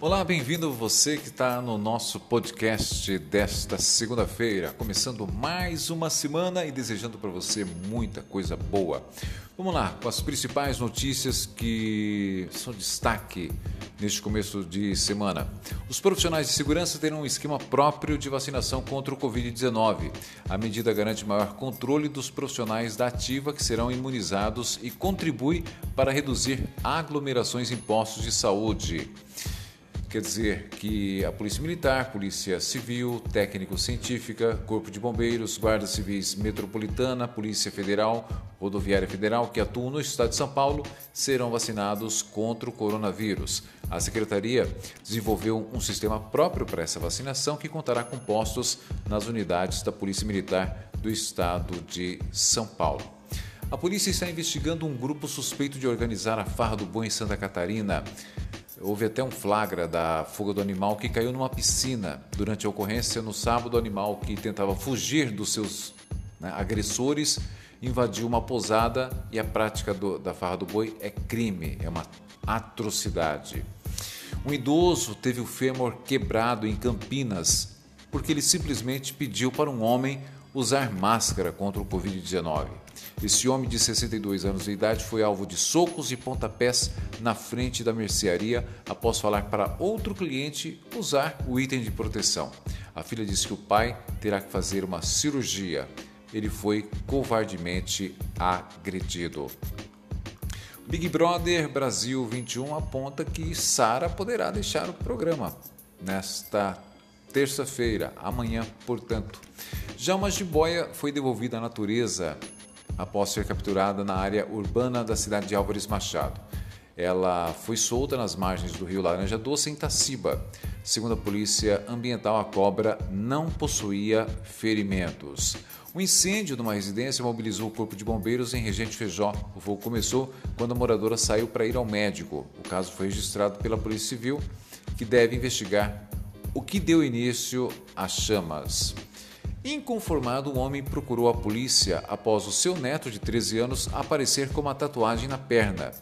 Olá, bem-vindo você que está no nosso podcast desta segunda-feira, começando mais uma semana e desejando para você muita coisa boa. Vamos lá com as principais notícias que são destaque neste começo de semana. Os profissionais de segurança terão um esquema próprio de vacinação contra o Covid-19. A medida garante maior controle dos profissionais da ativa que serão imunizados e contribui para reduzir aglomerações em postos de saúde. Quer dizer que a Polícia Militar, Polícia Civil, Técnico-Científica, Corpo de Bombeiros, Guarda Civis Metropolitana, Polícia Federal, Rodoviária Federal que atuam no estado de São Paulo serão vacinados contra o coronavírus. A Secretaria desenvolveu um sistema próprio para essa vacinação que contará com postos nas unidades da Polícia Militar do estado de São Paulo. A polícia está investigando um grupo suspeito de organizar a farra do boi em Santa Catarina. Houve até um flagra da fuga do animal que caiu numa piscina. Durante a ocorrência, no sábado, o animal que tentava fugir dos seus né, agressores invadiu uma posada e a prática do, da farra do boi é crime, é uma atrocidade. Um idoso teve o fêmur quebrado em Campinas porque ele simplesmente pediu para um homem usar máscara contra o Covid-19. Esse homem de 62 anos de idade foi alvo de socos e pontapés na frente da mercearia após falar para outro cliente usar o item de proteção. A filha disse que o pai terá que fazer uma cirurgia. Ele foi covardemente agredido. Big Brother Brasil 21 aponta que Sara poderá deixar o programa nesta terça-feira, amanhã, portanto. Já uma jiboia foi devolvida à natureza após ser capturada na área urbana da cidade de Álvares Machado. Ela foi solta nas margens do rio Laranja Doce, em Taciba. Segundo a polícia ambiental, a cobra não possuía ferimentos. O incêndio de uma residência mobilizou o corpo de bombeiros em Regente Feijó. O fogo começou quando a moradora saiu para ir ao médico. O caso foi registrado pela Polícia Civil, que deve investigar o que deu início às chamas. Inconformado, o homem procurou a polícia após o seu neto de 13 anos aparecer com uma tatuagem na perna.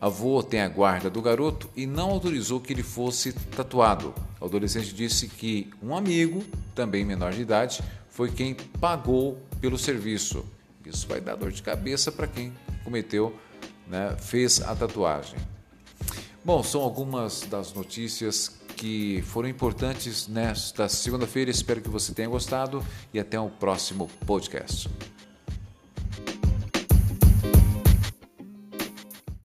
A avô tem a guarda do garoto e não autorizou que ele fosse tatuado. O adolescente disse que um amigo, também menor de idade, foi quem pagou pelo serviço. Isso vai dar dor de cabeça para quem cometeu, né, fez a tatuagem. Bom, são algumas das notícias que foram importantes nesta segunda-feira. Espero que você tenha gostado e até o próximo podcast.